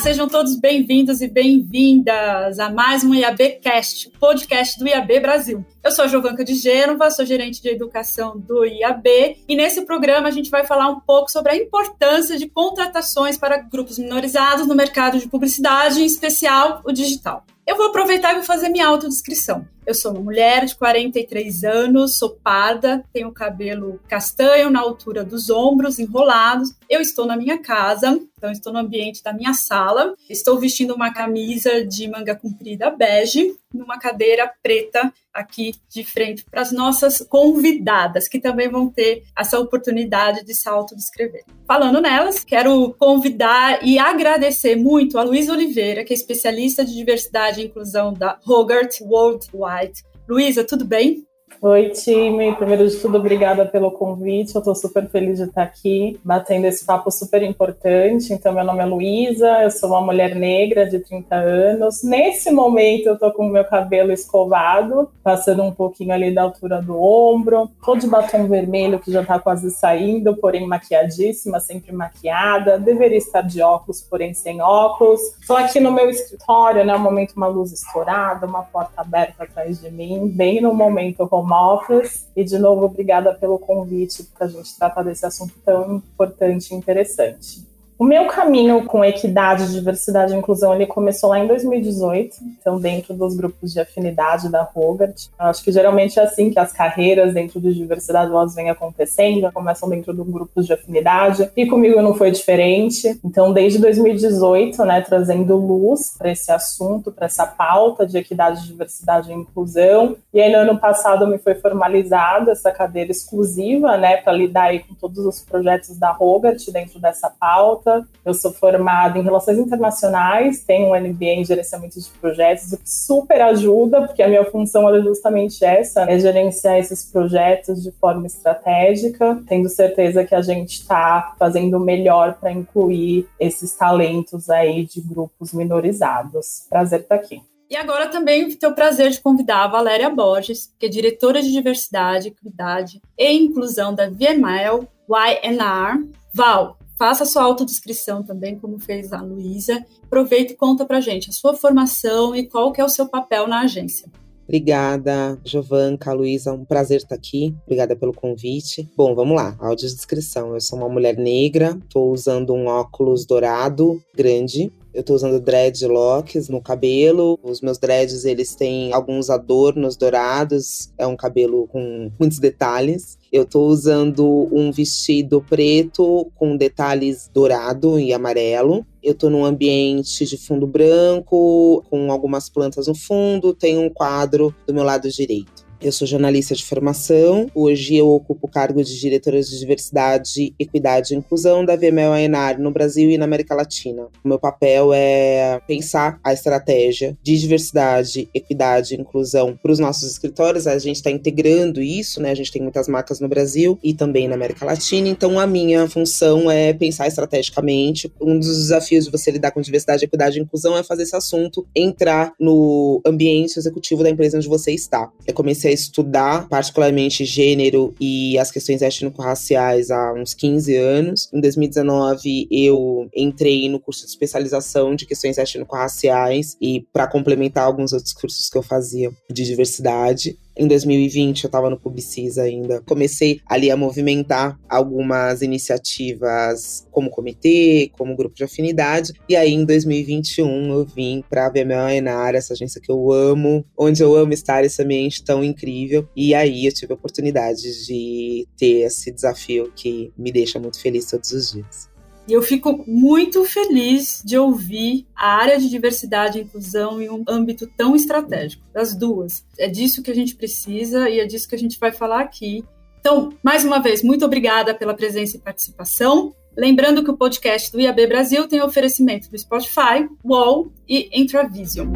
sejam todos bem-vindos e bem-vindas a mais um IABcast, podcast do IAB Brasil. Eu sou a Jovanca de Gênova, sou gerente de educação do IAB e nesse programa a gente vai falar um pouco sobre a importância de contratações para grupos minorizados no mercado de publicidade, em especial o digital. Eu vou aproveitar e vou fazer minha autodescrição. Eu sou uma mulher de 43 anos, sou parda, tenho cabelo castanho na altura dos ombros, enrolados. Eu estou na minha casa, então estou no ambiente da minha sala. Estou vestindo uma camisa de manga comprida bege, numa cadeira preta aqui de frente para as nossas convidadas, que também vão ter essa oportunidade de se autodescrever. Falando nelas, quero convidar e agradecer muito a Luísa Oliveira, que é especialista de diversidade e inclusão da Hogarth Worldwide. Luísa, tudo bem? Oi, time. Primeiro de tudo, obrigada pelo convite. Eu estou super feliz de estar aqui, batendo esse papo super importante. Então, meu nome é Luísa, eu sou uma mulher negra de 30 anos. Nesse momento, eu estou com o meu cabelo escovado, passando um pouquinho ali da altura do ombro. Tô de batom vermelho, que já está quase saindo, porém maquiadíssima, sempre maquiada. Deveria estar de óculos, porém sem óculos. Estou aqui no meu escritório, né? Um momento, uma luz estourada, uma porta aberta atrás de mim, bem no momento como Office. E, de novo, obrigada pelo convite para a gente tratar desse assunto tão importante e interessante. O meu caminho com equidade, diversidade e inclusão ele começou lá em 2018, então dentro dos grupos de afinidade da Hogarth. Acho que geralmente é assim que as carreiras dentro de diversidade elas vêm acontecendo, começam dentro dos grupos de afinidade e comigo não foi diferente. Então desde 2018, né, trazendo luz para esse assunto, para essa pauta de equidade, diversidade e inclusão. E aí no ano passado me foi formalizada essa cadeira exclusiva, né, para lidar aí com todos os projetos da Hogarth dentro dessa pauta eu sou formada em Relações Internacionais, tenho um MBA em Gerenciamento de Projetos, o que super ajuda, porque a minha função é justamente essa, é gerenciar esses projetos de forma estratégica, tendo certeza que a gente está fazendo o melhor para incluir esses talentos aí de grupos minorizados. Prazer estar aqui. E agora também tenho o prazer de convidar a Valéria Borges, que é diretora de Diversidade, Equidade e Inclusão da VML YNR. Val, faça sua autodescrição também, como fez a Luísa. Aproveita e conta pra gente a sua formação e qual que é o seu papel na agência. Obrigada, Jovanca, Luísa, um prazer estar aqui. Obrigada pelo convite. Bom, vamos lá, audiodescrição. Eu sou uma mulher negra, estou usando um óculos dourado grande, eu tô usando dreadlocks no cabelo. Os meus dreads, eles têm alguns adornos dourados. É um cabelo com muitos detalhes. Eu tô usando um vestido preto com detalhes dourado e amarelo. Eu tô num ambiente de fundo branco, com algumas plantas no fundo. Tem um quadro do meu lado direito. Eu sou jornalista de formação. Hoje eu ocupo o cargo de diretora de diversidade, equidade e inclusão da VML ANAR no Brasil e na América Latina. O meu papel é pensar a estratégia de diversidade, equidade e inclusão para os nossos escritórios. A gente está integrando isso, né? A gente tem muitas marcas no Brasil e também na América Latina. Então a minha função é pensar estrategicamente. Um dos desafios de você lidar com diversidade, equidade e inclusão é fazer esse assunto entrar no ambiente executivo da empresa onde você está. Eu comecei a estudar particularmente gênero e as questões étnico-raciais há uns 15 anos. Em 2019, eu entrei no curso de especialização de questões étnico-raciais e para complementar alguns outros cursos que eu fazia de diversidade. Em 2020, eu estava no Publicis ainda. Comecei ali a movimentar algumas iniciativas como comitê, como grupo de afinidade. E aí, em 2021, eu vim para a VML Enar, essa agência que eu amo, onde eu amo estar, esse ambiente tão incrível. E aí, eu tive a oportunidade de ter esse desafio que me deixa muito feliz todos os dias. E eu fico muito feliz de ouvir a área de diversidade e inclusão em um âmbito tão estratégico, das duas. É disso que a gente precisa e é disso que a gente vai falar aqui. Então, mais uma vez, muito obrigada pela presença e participação. Lembrando que o podcast do IAB Brasil tem oferecimento do Spotify, UOL e Intravision.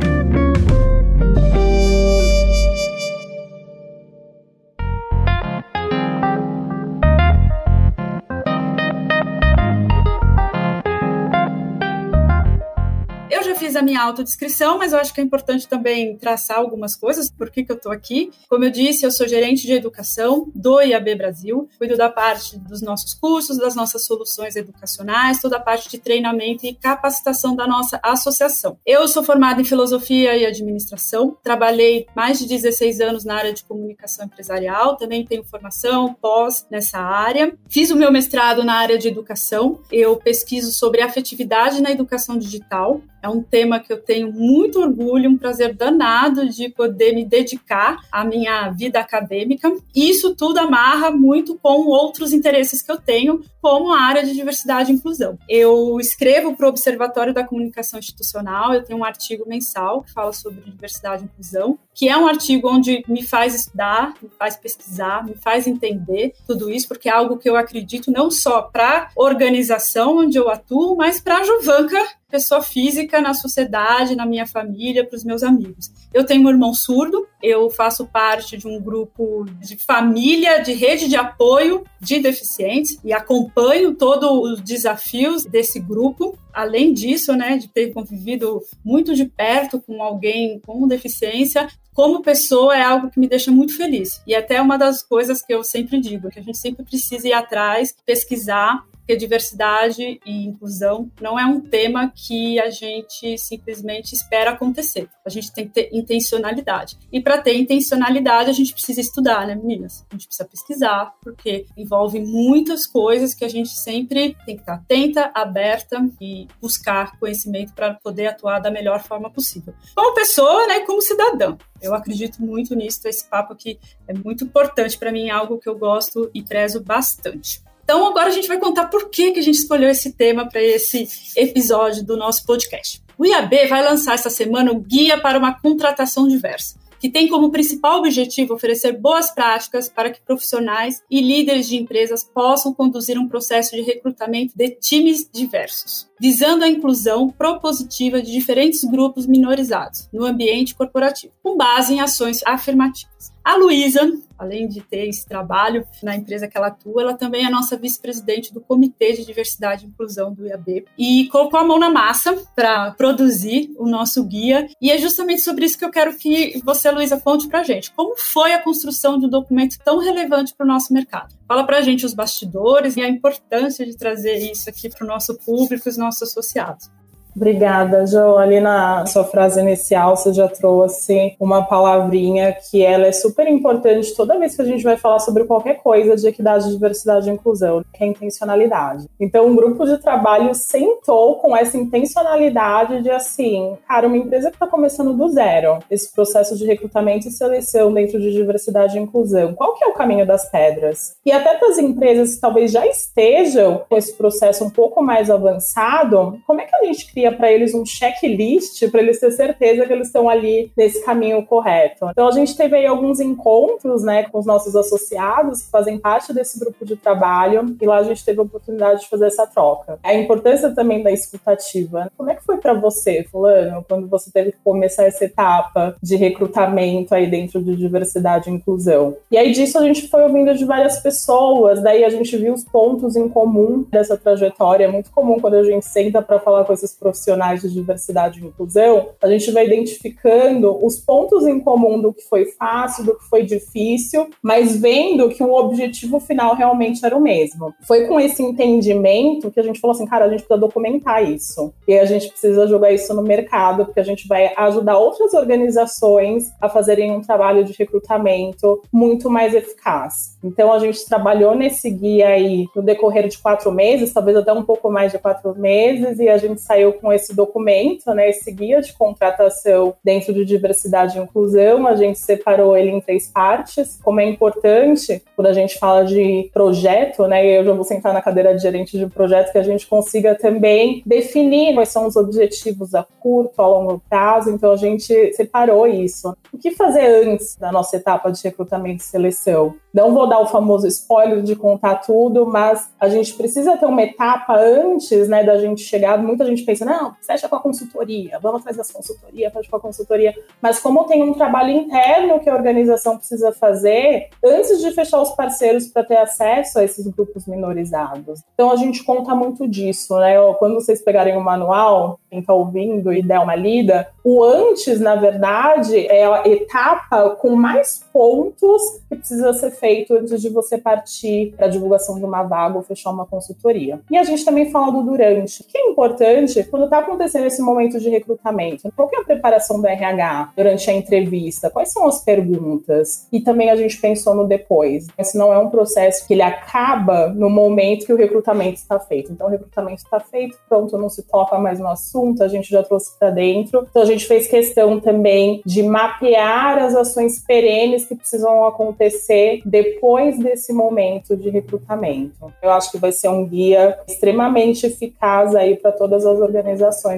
Fiz a minha autodescrição, mas eu acho que é importante também traçar algumas coisas, por que, que eu estou aqui. Como eu disse, eu sou gerente de educação do IAB Brasil, cuido da parte dos nossos cursos, das nossas soluções educacionais, toda a parte de treinamento e capacitação da nossa associação. Eu sou formada em filosofia e administração, trabalhei mais de 16 anos na área de comunicação empresarial, também tenho formação pós nessa área. Fiz o meu mestrado na área de educação, eu pesquiso sobre afetividade na educação digital. É um tema que eu tenho muito orgulho, um prazer danado de poder me dedicar à minha vida acadêmica. Isso tudo amarra muito com outros interesses que eu tenho, como a área de diversidade e inclusão. Eu escrevo para o Observatório da Comunicação Institucional, eu tenho um artigo mensal que fala sobre diversidade e inclusão, que é um artigo onde me faz estudar, me faz pesquisar, me faz entender tudo isso, porque é algo que eu acredito não só para a organização onde eu atuo, mas para a Juvanca pessoa física na sociedade, na minha família, para os meus amigos. Eu tenho um irmão surdo, eu faço parte de um grupo de família, de rede de apoio de deficientes e acompanho todos os desafios desse grupo. Além disso, né, de ter convivido muito de perto com alguém com deficiência, como pessoa é algo que me deixa muito feliz. E até uma das coisas que eu sempre digo, que a gente sempre precisa ir atrás, pesquisar porque diversidade e inclusão não é um tema que a gente simplesmente espera acontecer. A gente tem que ter intencionalidade. E para ter intencionalidade, a gente precisa estudar, né, meninas? A gente precisa pesquisar, porque envolve muitas coisas que a gente sempre tem que estar atenta, aberta e buscar conhecimento para poder atuar da melhor forma possível. Como pessoa, né, como cidadã. Eu acredito muito nisso, esse papo aqui é muito importante para mim, é algo que eu gosto e prezo bastante. Então, agora a gente vai contar por que, que a gente escolheu esse tema para esse episódio do nosso podcast. O IAB vai lançar essa semana o Guia para uma Contratação Diversa, que tem como principal objetivo oferecer boas práticas para que profissionais e líderes de empresas possam conduzir um processo de recrutamento de times diversos, visando a inclusão propositiva de diferentes grupos minorizados no ambiente corporativo, com base em ações afirmativas. A Luísa, além de ter esse trabalho na empresa que ela atua, ela também é nossa vice-presidente do Comitê de Diversidade e Inclusão do IAB e colocou a mão na massa para produzir o nosso guia. E é justamente sobre isso que eu quero que você, Luísa, conte para gente. Como foi a construção de um documento tão relevante para o nosso mercado? Fala para gente os bastidores e a importância de trazer isso aqui para o nosso público os nossos associados. Obrigada, Jo. Ali na sua frase inicial, você já trouxe uma palavrinha que ela é super importante toda vez que a gente vai falar sobre qualquer coisa de equidade, diversidade e inclusão, que é a intencionalidade. Então, um grupo de trabalho sentou com essa intencionalidade de assim, cara, uma empresa que está começando do zero, esse processo de recrutamento e seleção dentro de diversidade e inclusão, qual que é o caminho das pedras? E até para as empresas que talvez já estejam com esse processo um pouco mais avançado, como é que a gente cria cria para eles um checklist para eles ter certeza que eles estão ali nesse caminho correto. Então a gente teve aí alguns encontros, né, com os nossos associados que fazem parte desse grupo de trabalho e lá a gente teve a oportunidade de fazer essa troca. A importância também da escutativa. Como é que foi para você, fulano, quando você teve que começar essa etapa de recrutamento aí dentro de diversidade e inclusão? E aí disso a gente foi ouvindo de várias pessoas, daí a gente viu os pontos em comum dessa trajetória. É muito comum quando a gente senta para falar com esses profissionais de diversidade e inclusão, a gente vai identificando os pontos em comum do que foi fácil, do que foi difícil, mas vendo que o objetivo final realmente era o mesmo. Foi com esse entendimento que a gente falou assim, cara, a gente precisa documentar isso. E a gente precisa jogar isso no mercado, porque a gente vai ajudar outras organizações a fazerem um trabalho de recrutamento muito mais eficaz. Então a gente trabalhou nesse guia aí no decorrer de quatro meses, talvez até um pouco mais de quatro meses, e a gente saiu com esse documento, né, esse guia de contratação dentro de diversidade e inclusão. A gente separou ele em três partes. Como é importante, quando a gente fala de projeto, né, eu já vou sentar na cadeira de gerente de projeto, que a gente consiga também definir quais são os objetivos a curto, a longo prazo. Então, a gente separou isso. O que fazer antes da nossa etapa de recrutamento e seleção? Não vou dar o famoso spoiler de contar tudo, mas a gente precisa ter uma etapa antes, né, da gente chegar. Muita gente pensa, não, fecha com a consultoria, vamos atrás das consultoria, fecha com a consultoria. Mas como tem um trabalho interno que a organização precisa fazer, antes de fechar os parceiros para ter acesso a esses grupos minorizados. Então a gente conta muito disso, né? Quando vocês pegarem o manual, quem está ouvindo e der uma lida, o antes, na verdade, é a etapa com mais pontos que precisa ser feito antes de você partir para a divulgação de uma vaga ou fechar uma consultoria. E a gente também fala do durante, que é importante quando está acontecendo esse momento de recrutamento. Qual é a preparação do RH durante a entrevista? Quais são as perguntas? E também a gente pensou no depois. Esse não é um processo que ele acaba no momento que o recrutamento está feito. Então, o recrutamento está feito, pronto, não se toca mais no assunto, a gente já trouxe para dentro. Então, a gente fez questão também de mapear as ações perenes que precisam acontecer depois desse momento de recrutamento. Eu acho que vai ser um guia extremamente eficaz aí para todas as organizações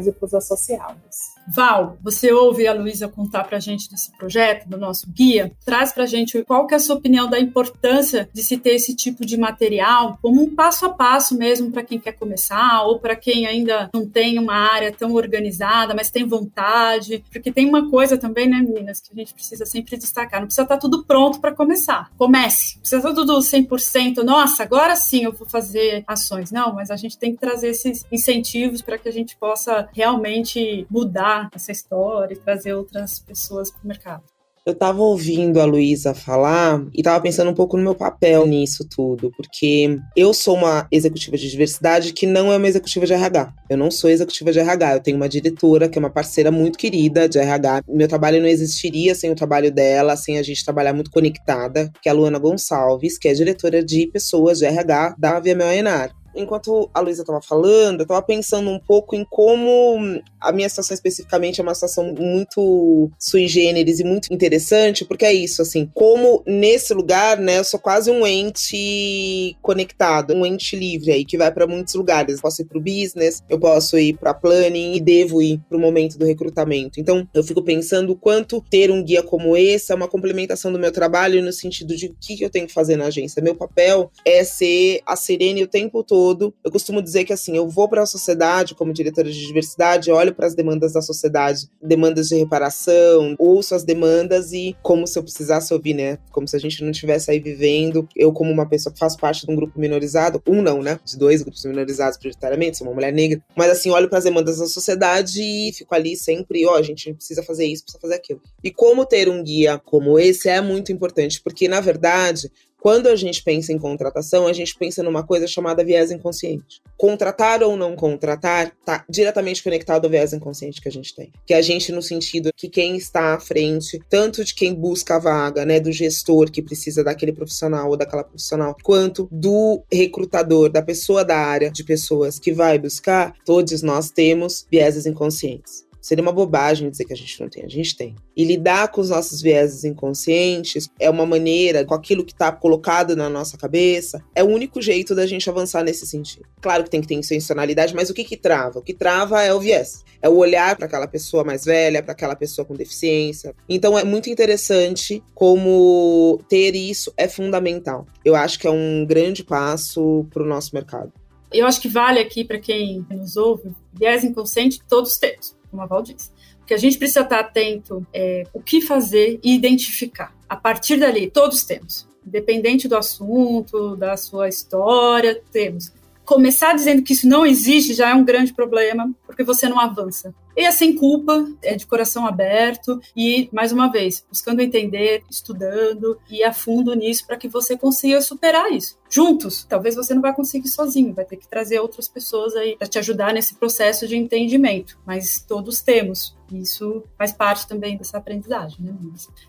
e para os associados. Val, você ouve a Luísa contar para a gente desse projeto, do nosso guia. Traz para a gente qual que é a sua opinião da importância de se ter esse tipo de material como um passo a passo mesmo para quem quer começar ou para quem ainda não tem uma área tão organizada, mas tem vontade. Porque tem uma coisa também, né, meninas, que a gente precisa sempre destacar. Não precisa estar tá tudo pronto para começar. Comece. Precisa estar tudo 100%. Nossa, agora sim eu vou fazer ações. Não, mas a gente tem que trazer esses incentivos para que a gente possa realmente mudar essa história e trazer outras pessoas para o mercado. Eu estava ouvindo a Luísa falar e estava pensando um pouco no meu papel nisso tudo, porque eu sou uma executiva de diversidade que não é uma executiva de RH. Eu não sou executiva de RH, eu tenho uma diretora que é uma parceira muito querida de RH. Meu trabalho não existiria sem o trabalho dela, sem a gente trabalhar muito conectada, que é a Luana Gonçalves, que é diretora de pessoas de RH da VMO Enar enquanto a Luísa estava falando, eu estava pensando um pouco em como a minha situação especificamente é uma situação muito sui generis e muito interessante, porque é isso, assim, como nesse lugar, né, eu sou quase um ente conectado, um ente livre aí, que vai para muitos lugares. Eu posso ir para o business, eu posso ir para planning e devo ir para o momento do recrutamento. Então, eu fico pensando o quanto ter um guia como esse é uma complementação do meu trabalho no sentido de o que eu tenho que fazer na agência. Meu papel é ser a Serene o tempo todo todo. Eu costumo dizer que assim, eu vou para a sociedade como diretora de diversidade, olho para as demandas da sociedade, demandas de reparação, ouço as demandas e como se eu precisasse ouvir, né? Como se a gente não estivesse aí vivendo. Eu como uma pessoa que faz parte de um grupo minorizado, um não, né? De dois grupos minorizados prioritariamente, sou uma mulher negra, mas assim, olho para as demandas da sociedade e fico ali sempre, ó, oh, a gente precisa fazer isso, precisa fazer aquilo. E como ter um guia como esse é muito importante, porque na verdade quando a gente pensa em contratação, a gente pensa numa coisa chamada viés inconsciente. Contratar ou não contratar está diretamente conectado ao viés inconsciente que a gente tem. Que a gente, no sentido que quem está à frente, tanto de quem busca a vaga, né, do gestor que precisa daquele profissional ou daquela profissional, quanto do recrutador, da pessoa da área de pessoas que vai buscar, todos nós temos vieses inconscientes. Seria uma bobagem dizer que a gente não tem, a gente tem. E lidar com os nossos vieses inconscientes é uma maneira, com aquilo que está colocado na nossa cabeça, é o único jeito da gente avançar nesse sentido. Claro que tem que ter intencionalidade, mas o que que trava? O que trava é o viés. É o olhar para aquela pessoa mais velha, para aquela pessoa com deficiência. Então é muito interessante como ter isso é fundamental. Eu acho que é um grande passo para o nosso mercado. Eu acho que vale aqui para quem nos ouve, viés inconsciente todos temos como a Val disse. Porque a gente precisa estar atento é, o que fazer e identificar. A partir dali, todos temos. Independente do assunto, da sua história, temos. Começar dizendo que isso não existe já é um grande problema, porque você não avança. E é sem culpa, é de coração aberto e, mais uma vez, buscando entender, estudando e a fundo nisso para que você consiga superar isso. Juntos, talvez você não vai conseguir sozinho, vai ter que trazer outras pessoas aí para te ajudar nesse processo de entendimento, mas todos temos. Isso faz parte também dessa aprendizagem, né?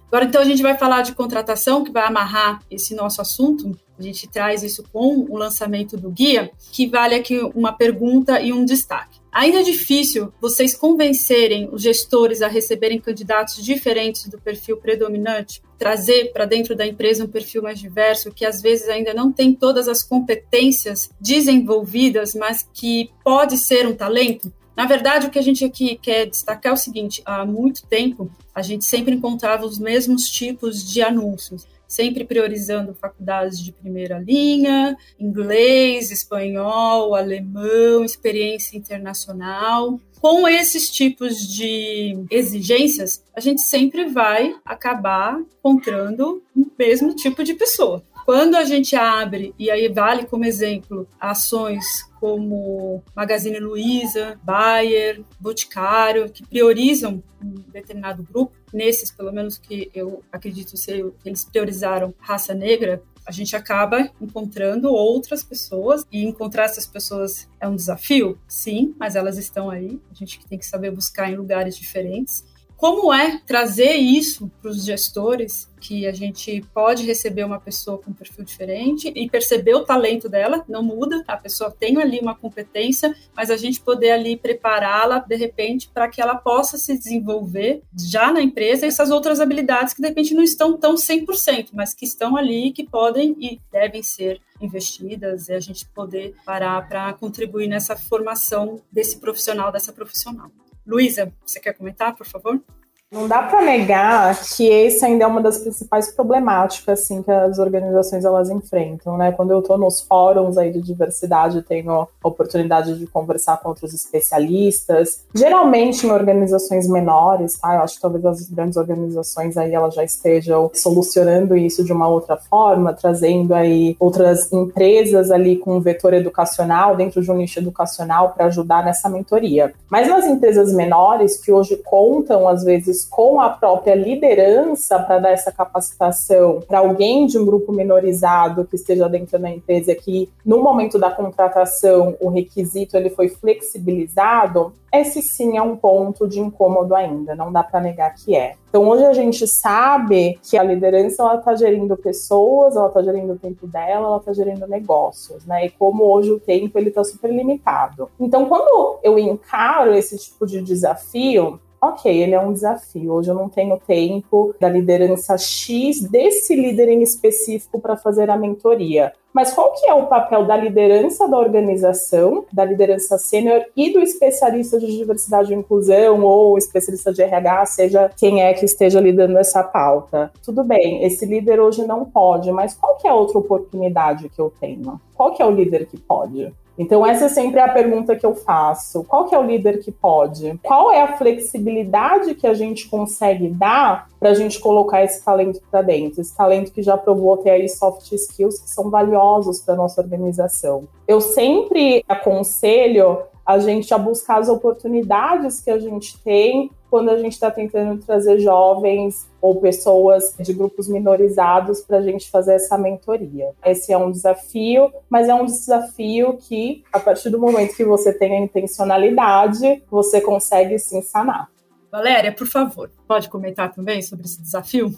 Agora, então, a gente vai falar de contratação, que vai amarrar esse nosso assunto. A gente traz isso com o lançamento do guia, que vale aqui uma pergunta e um destaque. Ainda é difícil vocês convencerem os gestores a receberem candidatos diferentes do perfil predominante, trazer para dentro da empresa um perfil mais diverso, que às vezes ainda não tem todas as competências desenvolvidas, mas que pode ser um talento? Na verdade, o que a gente aqui quer destacar é o seguinte: há muito tempo a gente sempre encontrava os mesmos tipos de anúncios sempre priorizando faculdades de primeira linha, inglês, espanhol, alemão, experiência internacional. Com esses tipos de exigências, a gente sempre vai acabar encontrando o mesmo tipo de pessoa. Quando a gente abre, e aí vale como exemplo, ações como Magazine Luiza, Bayer, Boticário, que priorizam um determinado grupo, nesses, pelo menos que eu acredito ser, eles priorizaram raça negra, a gente acaba encontrando outras pessoas e encontrar essas pessoas é um desafio, sim, mas elas estão aí. A gente tem que saber buscar em lugares diferentes. Como é trazer isso para os gestores, que a gente pode receber uma pessoa com um perfil diferente e perceber o talento dela, não muda, a pessoa tem ali uma competência, mas a gente poder ali prepará-la, de repente, para que ela possa se desenvolver já na empresa essas outras habilidades que, de repente, não estão tão 100%, mas que estão ali, que podem e devem ser investidas e a gente poder parar para contribuir nessa formação desse profissional, dessa profissional. Luísa, você quer comentar, por favor? Não dá para negar que esse ainda é uma das principais problemáticas assim que as organizações elas enfrentam, né? Quando eu estou nos fóruns aí de diversidade, tenho a oportunidade de conversar com outros especialistas, geralmente em organizações menores, tá? Eu acho que talvez as grandes organizações aí elas já estejam solucionando isso de uma outra forma, trazendo aí outras empresas ali com um vetor educacional dentro de um nicho educacional para ajudar nessa mentoria. Mas nas empresas menores que hoje contam às vezes vezes com a própria liderança para dar essa capacitação para alguém de um grupo minorizado que esteja dentro da empresa que no momento da contratação o requisito ele foi flexibilizado, esse sim é um ponto de incômodo ainda, não dá para negar que é. Então hoje a gente sabe que a liderança ela está gerindo pessoas, ela está gerindo o tempo dela, ela está gerindo negócios, né? E como hoje o tempo ele está super limitado. Então quando eu encaro esse tipo de desafio, ok, ele é um desafio. Hoje eu não tenho tempo da liderança X desse líder em específico para fazer a mentoria. Mas qual que é o papel da liderança da organização, da liderança sênior e do especialista de diversidade e inclusão ou especialista de RH, seja quem é que esteja lidando essa pauta? Tudo bem, esse líder hoje não pode, mas qual que é a outra oportunidade que eu tenho? Qual que é o líder que pode? Então, essa é sempre a pergunta que eu faço. Qual que é o líder que pode? Qual é a flexibilidade que a gente consegue dar para a gente colocar esse talento para dentro? Esse talento que já provou ter aí soft skills que são valiosos para nossa organização. Eu sempre aconselho a gente a buscar as oportunidades que a gente tem quando a gente está tentando trazer jovens ou pessoas de grupos minorizados para a gente fazer essa mentoria. Esse é um desafio, mas é um desafio que, a partir do momento que você tem a intencionalidade, você consegue sim sanar. Valéria, por favor, pode comentar também sobre esse desafio?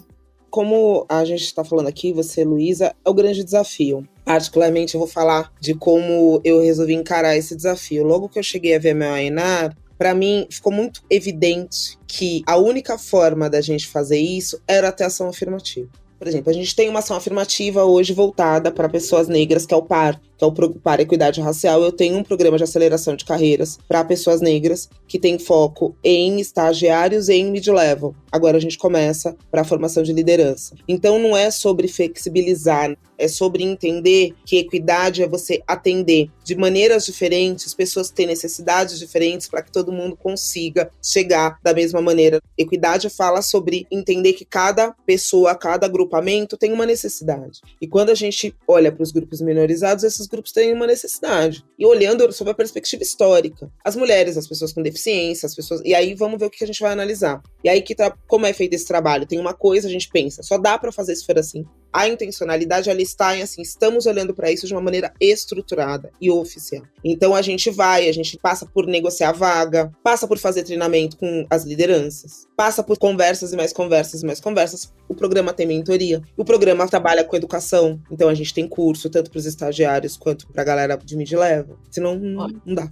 Como a gente está falando aqui, você, Luísa, é o grande desafio. Particularmente, eu vou falar de como eu resolvi encarar esse desafio. Logo que eu cheguei a ver meu Ainar, para mim ficou muito evidente que a única forma da gente fazer isso era ter ação afirmativa. Por exemplo, a gente tem uma ação afirmativa hoje voltada para pessoas negras, que é o PAR, que é o para Equidade Racial. Eu tenho um programa de aceleração de carreiras para pessoas negras que tem foco em estagiários e em mid-level. Agora a gente começa para a formação de liderança. Então não é sobre flexibilizar, é sobre entender que equidade é você atender de maneiras diferentes, pessoas que têm necessidades diferentes para que todo mundo consiga chegar da mesma maneira. Equidade fala sobre entender que cada pessoa, cada agrupamento tem uma necessidade. E quando a gente olha para os grupos minorizados, esses grupos têm uma necessidade. E olhando sob a perspectiva histórica, as mulheres, as pessoas com deficiência, as pessoas. E aí vamos ver o que a gente vai analisar. E aí que tá, como é feito esse trabalho? Tem uma coisa, a gente pensa, só dá para fazer se for assim. A intencionalidade ali está em assim, estamos olhando para isso de uma maneira estruturada e oficial. Então a gente vai, a gente passa por negociar vaga, passa por fazer treinamento com as lideranças, passa por conversas e mais conversas e mais conversas. O programa tem mentoria, o programa trabalha com educação, então a gente tem curso tanto para os estagiários quanto para a galera de mid-level. Senão não, não dá.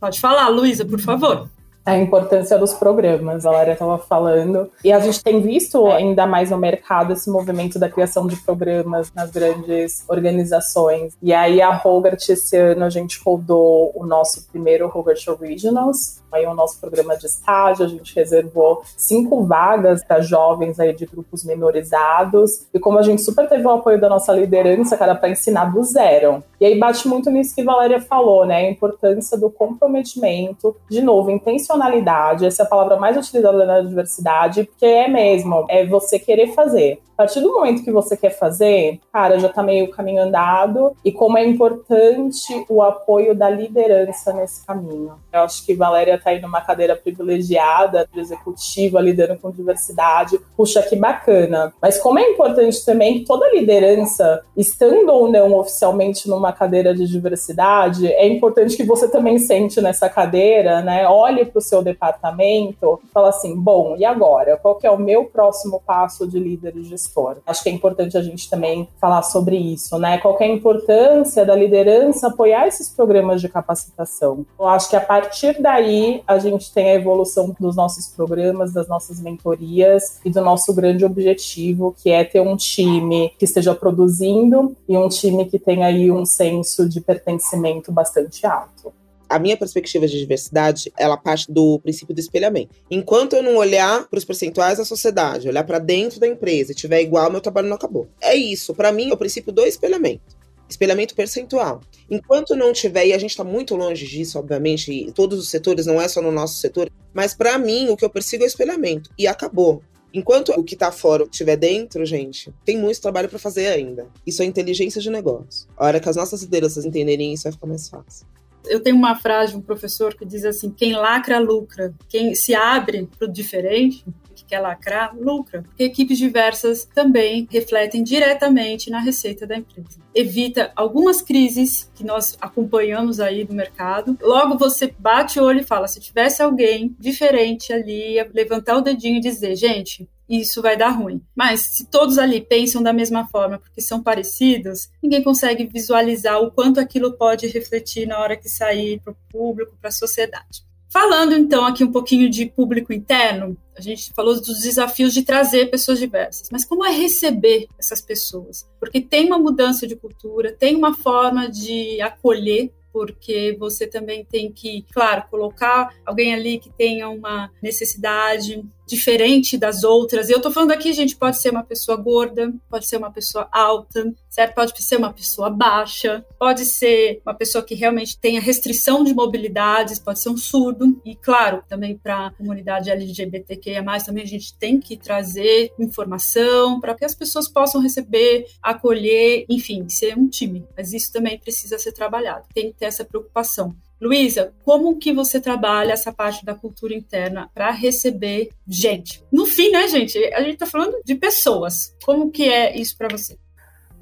Pode falar, Luísa, por favor. A importância dos programas, a Lara estava falando. E a gente tem visto ainda mais no mercado esse movimento da criação de programas nas grandes organizações. E aí a Hogart, esse ano, a gente rodou o nosso primeiro Hogart Originals, aí o nosso programa de estágio, a gente reservou cinco vagas para jovens aí de grupos minorizados. E como a gente super teve o apoio da nossa liderança, cara, para ensinar do zero. E aí bate muito nisso que Valéria falou, né? A importância do comprometimento, de novo, intencionalidade, essa é a palavra mais utilizada na diversidade, porque é mesmo, é você querer fazer. Partir do momento que você quer fazer, cara, já tá meio caminho andado e como é importante o apoio da liderança nesse caminho. Eu acho que Valéria tá aí numa cadeira privilegiada executiva, liderando com diversidade. Puxa, que bacana. Mas como é importante também que toda liderança, estando ou não oficialmente numa cadeira de diversidade, é importante que você também sente nessa cadeira, né? Olhe para o seu departamento e fala assim: bom, e agora? Qual que é o meu próximo passo de líder e gestor? Acho que é importante a gente também falar sobre isso, né? Qual é a importância da liderança apoiar esses programas de capacitação. Eu acho que a partir daí a gente tem a evolução dos nossos programas, das nossas mentorias e do nosso grande objetivo, que é ter um time que esteja produzindo e um time que tenha aí um senso de pertencimento bastante alto a minha perspectiva de diversidade, ela parte do princípio do espelhamento. Enquanto eu não olhar para os percentuais da sociedade, olhar para dentro da empresa e tiver igual, meu trabalho não acabou. É isso, para mim é o princípio do espelhamento. Espelhamento percentual. Enquanto não tiver, e a gente está muito longe disso, obviamente, e todos os setores, não é só no nosso setor, mas para mim o que eu persigo é o espelhamento. E acabou. Enquanto o que está fora estiver dentro, gente, tem muito trabalho para fazer ainda. Isso é inteligência de negócio. A hora que as nossas lideranças entenderem isso, vai ficar mais fácil. Eu tenho uma frase de um professor que diz assim: quem lacra, lucra. Quem se abre para o diferente, que quer lacrar, lucra. Porque equipes diversas também refletem diretamente na receita da empresa. Evita algumas crises que nós acompanhamos aí do mercado. Logo você bate o olho e fala: se tivesse alguém diferente ali, levantar o dedinho e dizer, gente, isso vai dar ruim. Mas se todos ali pensam da mesma forma, porque são parecidos, ninguém consegue visualizar o quanto aquilo pode refletir na hora que sair para o público, para a sociedade. Falando então aqui um pouquinho de público interno, a gente falou dos desafios de trazer pessoas diversas, mas como é receber essas pessoas? Porque tem uma mudança de cultura, tem uma forma de acolher porque você também tem que, claro, colocar alguém ali que tenha uma necessidade, diferente das outras. E eu tô falando aqui, gente, pode ser uma pessoa gorda, pode ser uma pessoa alta, certo? Pode ser uma pessoa baixa, pode ser uma pessoa que realmente tenha restrição de mobilidades, pode ser um surdo. E claro, também para a comunidade LGBTQIA+, também a gente tem que trazer informação para que as pessoas possam receber, acolher, enfim, ser um time. Mas isso também precisa ser trabalhado. Tem que ter essa preocupação. Luísa, como que você trabalha essa parte da cultura interna para receber gente? No fim, né, gente? A gente está falando de pessoas. Como que é isso para você?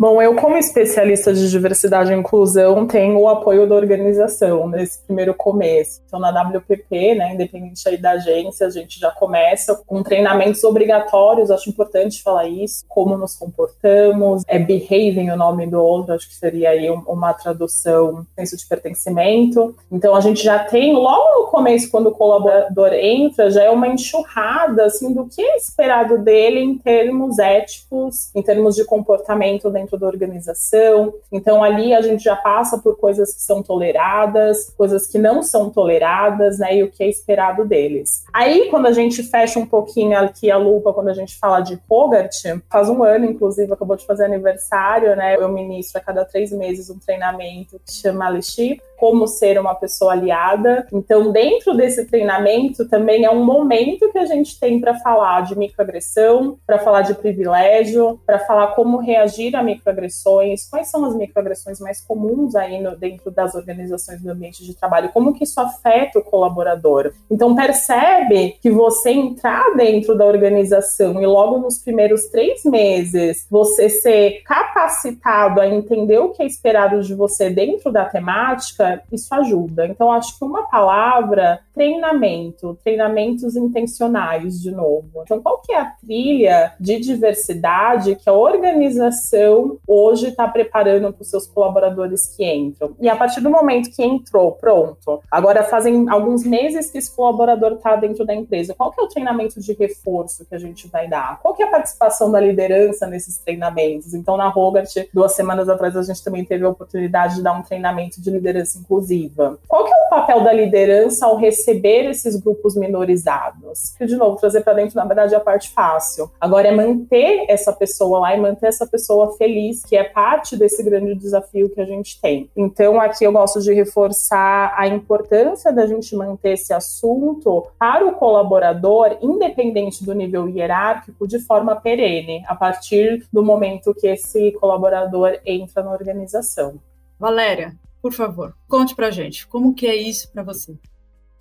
Bom, eu, como especialista de diversidade e inclusão, tenho o apoio da organização nesse primeiro começo. Então, na WPP, né, independente aí da agência, a gente já começa com treinamentos obrigatórios, acho importante falar isso, como nos comportamos, é behaving o nome do outro, acho que seria aí uma tradução, senso de pertencimento. Então, a gente já tem, logo no começo, quando o colaborador entra, já é uma enxurrada, assim, do que é esperado dele em termos éticos, em termos de comportamento dentro dentro da organização. Então, ali a gente já passa por coisas que são toleradas, coisas que não são toleradas, né? E o que é esperado deles. Aí, quando a gente fecha um pouquinho aqui a lupa, quando a gente fala de Hogart, faz um ano, inclusive, acabou de fazer aniversário, né? Eu ministro a cada três meses um treinamento que chama Leadership, como ser uma pessoa aliada. Então, dentro desse treinamento, também é um momento que a gente tem para falar de microagressão, para falar de privilégio, para falar como reagir a microagressões, quais são as microagressões mais comuns aí no, dentro das organizações do ambiente de trabalho, como que isso afeta o colaborador. Então, percebe que você entrar dentro da organização e logo nos primeiros três meses você ser capacitado a entender o que é esperado de você dentro da temática isso ajuda. Então, acho que uma palavra, treinamento, treinamentos intencionais, de novo. Então, qual que é a trilha de diversidade que a organização hoje está preparando para os seus colaboradores que entram? E a partir do momento que entrou, pronto, agora fazem alguns meses que esse colaborador está dentro da empresa, qual que é o treinamento de reforço que a gente vai dar? Qual que é a participação da liderança nesses treinamentos? Então, na Rogart, duas semanas atrás, a gente também teve a oportunidade de dar um treinamento de liderança inclusiva. Qual que é o papel da liderança ao receber esses grupos minorizados? Que, de novo, trazer para dentro, na verdade, é a parte fácil. Agora é manter essa pessoa lá e manter essa pessoa feliz, que é parte desse grande desafio que a gente tem. Então, aqui eu gosto de reforçar a importância da gente manter esse assunto para o colaborador, independente do nível hierárquico, de forma perene, a partir do momento que esse colaborador entra na organização. Valéria, por favor, conte pra gente, como que é isso para você?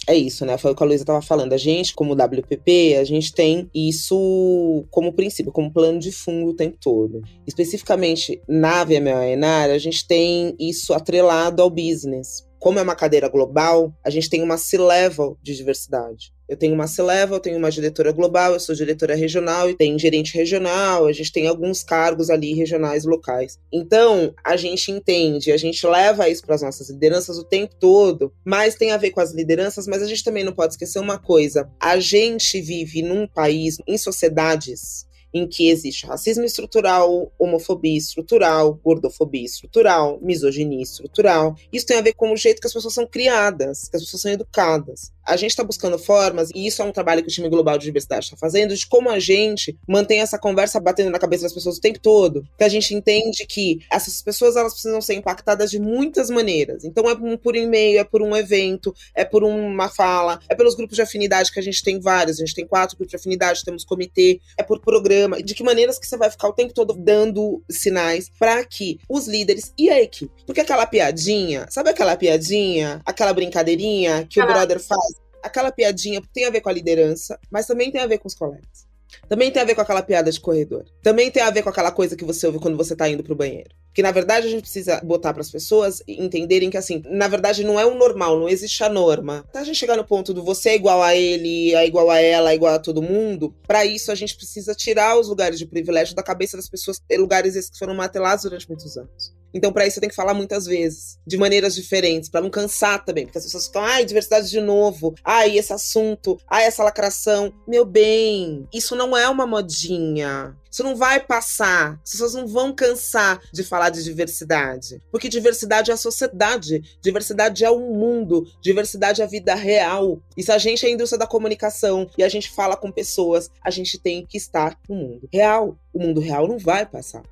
É isso, né? Foi o que a Luísa estava falando. A gente, como WPP, a gente tem isso como princípio, como plano de fundo o tempo todo. Especificamente na VML Enar, a gente tem isso atrelado ao business. Como é uma cadeira global, a gente tem uma C-level de diversidade. Eu tenho uma C-Level, eu tenho uma diretora global, eu sou diretora regional e tem gerente regional, a gente tem alguns cargos ali regionais locais. Então, a gente entende, a gente leva isso para as nossas lideranças o tempo todo, mas tem a ver com as lideranças, mas a gente também não pode esquecer uma coisa: a gente vive num país, em sociedades em que existe racismo estrutural, homofobia estrutural, gordofobia estrutural, misoginia estrutural. Isso tem a ver com o jeito que as pessoas são criadas, que as pessoas são educadas. A gente está buscando formas, e isso é um trabalho que o time global de diversidade está fazendo, de como a gente mantém essa conversa batendo na cabeça das pessoas o tempo todo. Que a gente entende que essas pessoas elas precisam ser impactadas de muitas maneiras. Então é por e-mail, é por um evento, é por uma fala, é pelos grupos de afinidade que a gente tem vários. A gente tem quatro grupos de afinidade, temos comitê, é por programa de que maneiras que você vai ficar o tempo todo dando sinais para que os líderes e a equipe. Porque aquela piadinha, sabe aquela piadinha, aquela brincadeirinha que ah. o brother faz? Aquela piadinha tem a ver com a liderança, mas também tem a ver com os colegas. Também tem a ver com aquela piada de corredor. Também tem a ver com aquela coisa que você ouve quando você tá indo pro banheiro. Que na verdade a gente precisa botar para as pessoas entenderem que assim, na verdade não é o normal, não existe a norma. Até a gente chegar no ponto do você é igual a ele, é igual a ela, é igual a todo mundo, para isso a gente precisa tirar os lugares de privilégio da cabeça das pessoas, lugares esses que foram matelados durante muitos anos. Então, para isso, você tem que falar muitas vezes, de maneiras diferentes, para não cansar também, porque as pessoas ficam, ai, diversidade de novo, ai, esse assunto, ai, essa lacração. Meu bem, isso não é uma modinha. Isso não vai passar. As pessoas não vão cansar de falar de diversidade. Porque diversidade é a sociedade, diversidade é o mundo, diversidade é a vida real. E se a gente é a indústria da comunicação e a gente fala com pessoas, a gente tem que estar no mundo real. O mundo real não vai passar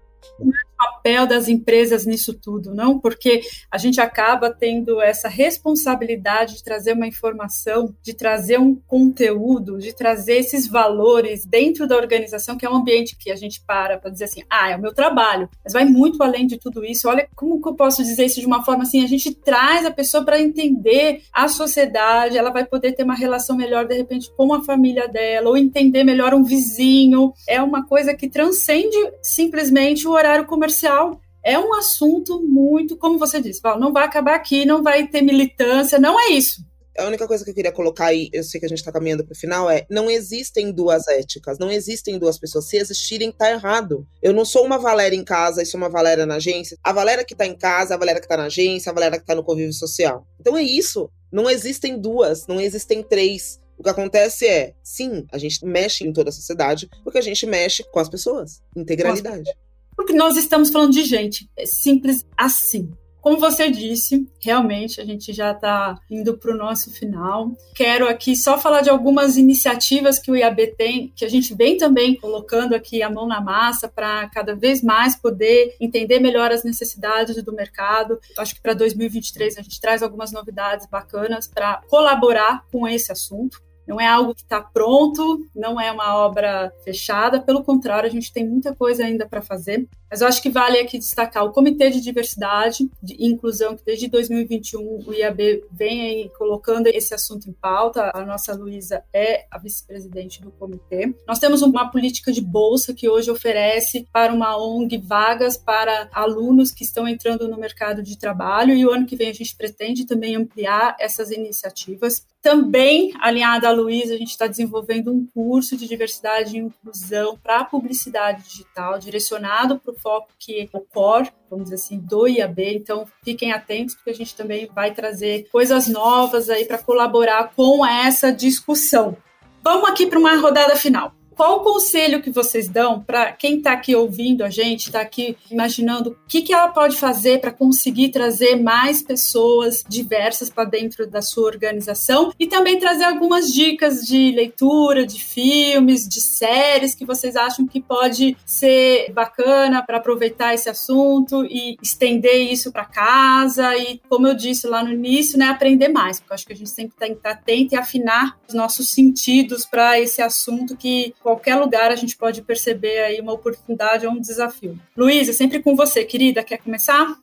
papel das empresas nisso tudo, não? Porque a gente acaba tendo essa responsabilidade de trazer uma informação, de trazer um conteúdo, de trazer esses valores dentro da organização, que é um ambiente que a gente para para dizer assim, ah, é o meu trabalho, mas vai muito além de tudo isso. Olha, como que eu posso dizer isso de uma forma assim? A gente traz a pessoa para entender a sociedade, ela vai poder ter uma relação melhor, de repente, com a família dela, ou entender melhor um vizinho. É uma coisa que transcende simplesmente o horário comercial. É um assunto muito, como você disse, não vai acabar aqui, não vai ter militância, não é isso. A única coisa que eu queria colocar aí, eu sei que a gente está caminhando para o final, é não existem duas éticas, não existem duas pessoas. Se existirem, tá errado. Eu não sou uma Valéria em casa e sou uma Valéria na agência. A Valéria que está em casa, a Valéria que está na agência, a Valéria que está no convívio social. Então é isso. Não existem duas, não existem três. O que acontece é, sim, a gente mexe em toda a sociedade, porque a gente mexe com as pessoas. Integralidade. Porque nós estamos falando de gente. É simples assim. Como você disse, realmente a gente já está indo para o nosso final. Quero aqui só falar de algumas iniciativas que o IAB tem, que a gente vem também colocando aqui a mão na massa para cada vez mais poder entender melhor as necessidades do mercado. Acho que para 2023 a gente traz algumas novidades bacanas para colaborar com esse assunto. Não é algo que está pronto, não é uma obra fechada, pelo contrário, a gente tem muita coisa ainda para fazer. Mas eu acho que vale aqui destacar o Comitê de Diversidade e Inclusão, que desde 2021 o IAB vem colocando esse assunto em pauta. A nossa Luísa é a vice-presidente do comitê. Nós temos uma política de bolsa que hoje oferece para uma ONG vagas para alunos que estão entrando no mercado de trabalho e o ano que vem a gente pretende também ampliar essas iniciativas. Também, alinhada à Luísa, a gente está desenvolvendo um curso de diversidade e inclusão para a publicidade digital, direcionado para o foco que é o core, vamos dizer assim, do IAB. Então, fiquem atentos, porque a gente também vai trazer coisas novas aí para colaborar com essa discussão. Vamos aqui para uma rodada final. Qual o conselho que vocês dão para quem está aqui ouvindo a gente, está aqui imaginando o que, que ela pode fazer para conseguir trazer mais pessoas diversas para dentro da sua organização e também trazer algumas dicas de leitura, de filmes, de séries que vocês acham que pode ser bacana para aproveitar esse assunto e estender isso para casa e, como eu disse lá no início, né, aprender mais, porque eu acho que a gente sempre tem que estar atento e afinar os nossos sentidos para esse assunto que qualquer lugar a gente pode perceber aí uma oportunidade ou um desafio. Luísa, sempre com você, querida, quer começar?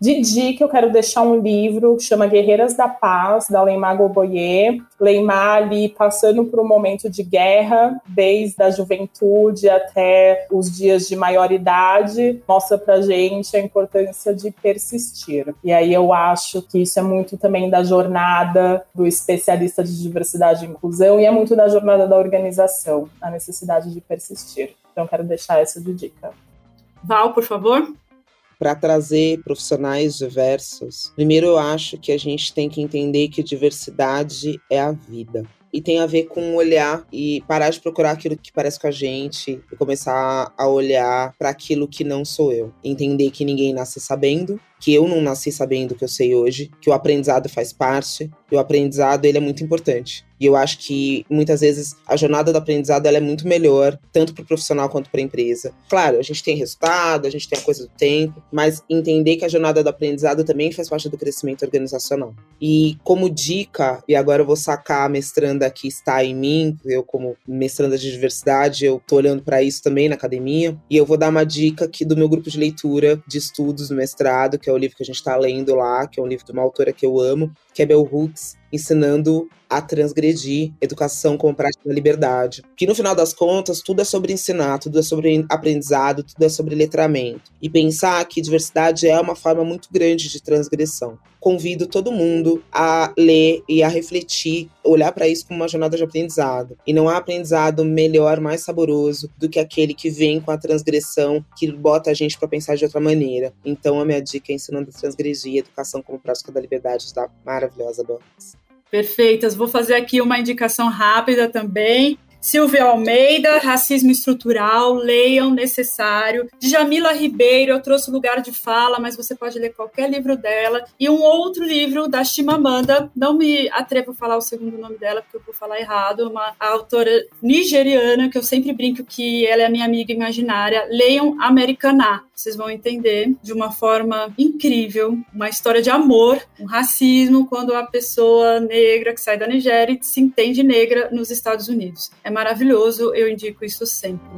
De dica, eu quero deixar um livro que chama Guerreiras da Paz, da Leymar Goboyer. Leymar ali passando por um momento de guerra, desde a juventude até os dias de maioridade, mostra pra gente a importância de persistir. E aí eu acho que isso é muito também da jornada do especialista de diversidade e inclusão e é muito da jornada da organização, a necessidade de persistir. Então quero deixar essa de dica. Val, por favor para trazer profissionais diversos, primeiro eu acho que a gente tem que entender que diversidade é a vida e tem a ver com olhar e parar de procurar aquilo que parece com a gente e começar a olhar para aquilo que não sou eu. Entender que ninguém nasce sabendo, que eu não nasci sabendo o que eu sei hoje, que o aprendizado faz parte, e o aprendizado ele é muito importante. E eu acho que muitas vezes a jornada do aprendizado ela é muito melhor, tanto para o profissional quanto para a empresa. Claro, a gente tem resultado, a gente tem a coisa do tempo, mas entender que a jornada do aprendizado também faz parte do crescimento organizacional. E como dica, e agora eu vou sacar a mestranda que está em mim, eu como mestranda de diversidade, eu tô olhando para isso também na academia, e eu vou dar uma dica aqui do meu grupo de leitura de estudos no mestrado, que é o livro que a gente está lendo lá, que é um livro de uma autora que eu amo, que é Bell Hooks, ensinando a transgredir educação como prática da liberdade. Que no final das contas, tudo é sobre ensinar, tudo é sobre aprendizado, tudo é sobre letramento. E pensar que diversidade é uma forma muito grande de transgressão. Convido todo mundo a ler e a refletir, olhar para isso como uma jornada de aprendizado. E não há aprendizado melhor, mais saboroso do que aquele que vem com a transgressão, que bota a gente para pensar de outra maneira. Então, a minha dica é ensinando a transgredir educação como prática da liberdade da maravilhosa Box. Perfeitas. Vou fazer aqui uma indicação rápida também. Silvia Almeida, Racismo Estrutural, leiam necessário. Djamila Ribeiro, eu trouxe lugar de fala, mas você pode ler qualquer livro dela. E um outro livro da Chimamanda, não me atrevo a falar o segundo nome dela, porque eu vou falar errado, uma autora nigeriana, que eu sempre brinco que ela é minha amiga imaginária. Leiam Americaná, vocês vão entender de uma forma incrível uma história de amor, um racismo, quando a pessoa negra que sai da Nigéria se entende negra nos Estados Unidos. É maravilhoso, eu indico isso sempre.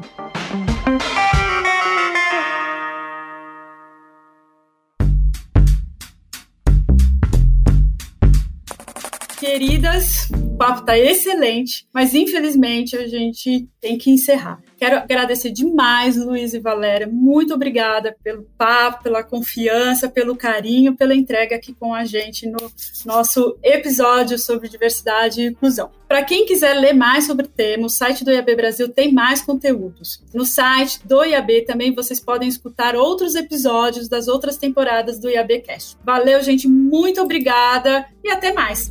Queridas, o papo está excelente, mas infelizmente a gente tem que encerrar. Quero agradecer demais, Luiz e Valéria. Muito obrigada pelo papo, pela confiança, pelo carinho, pela entrega aqui com a gente no nosso episódio sobre diversidade e inclusão. Para quem quiser ler mais sobre o tema, o site do IAB Brasil tem mais conteúdos. No site do IAB também vocês podem escutar outros episódios das outras temporadas do IAB Cast. Valeu, gente, muito obrigada e até mais.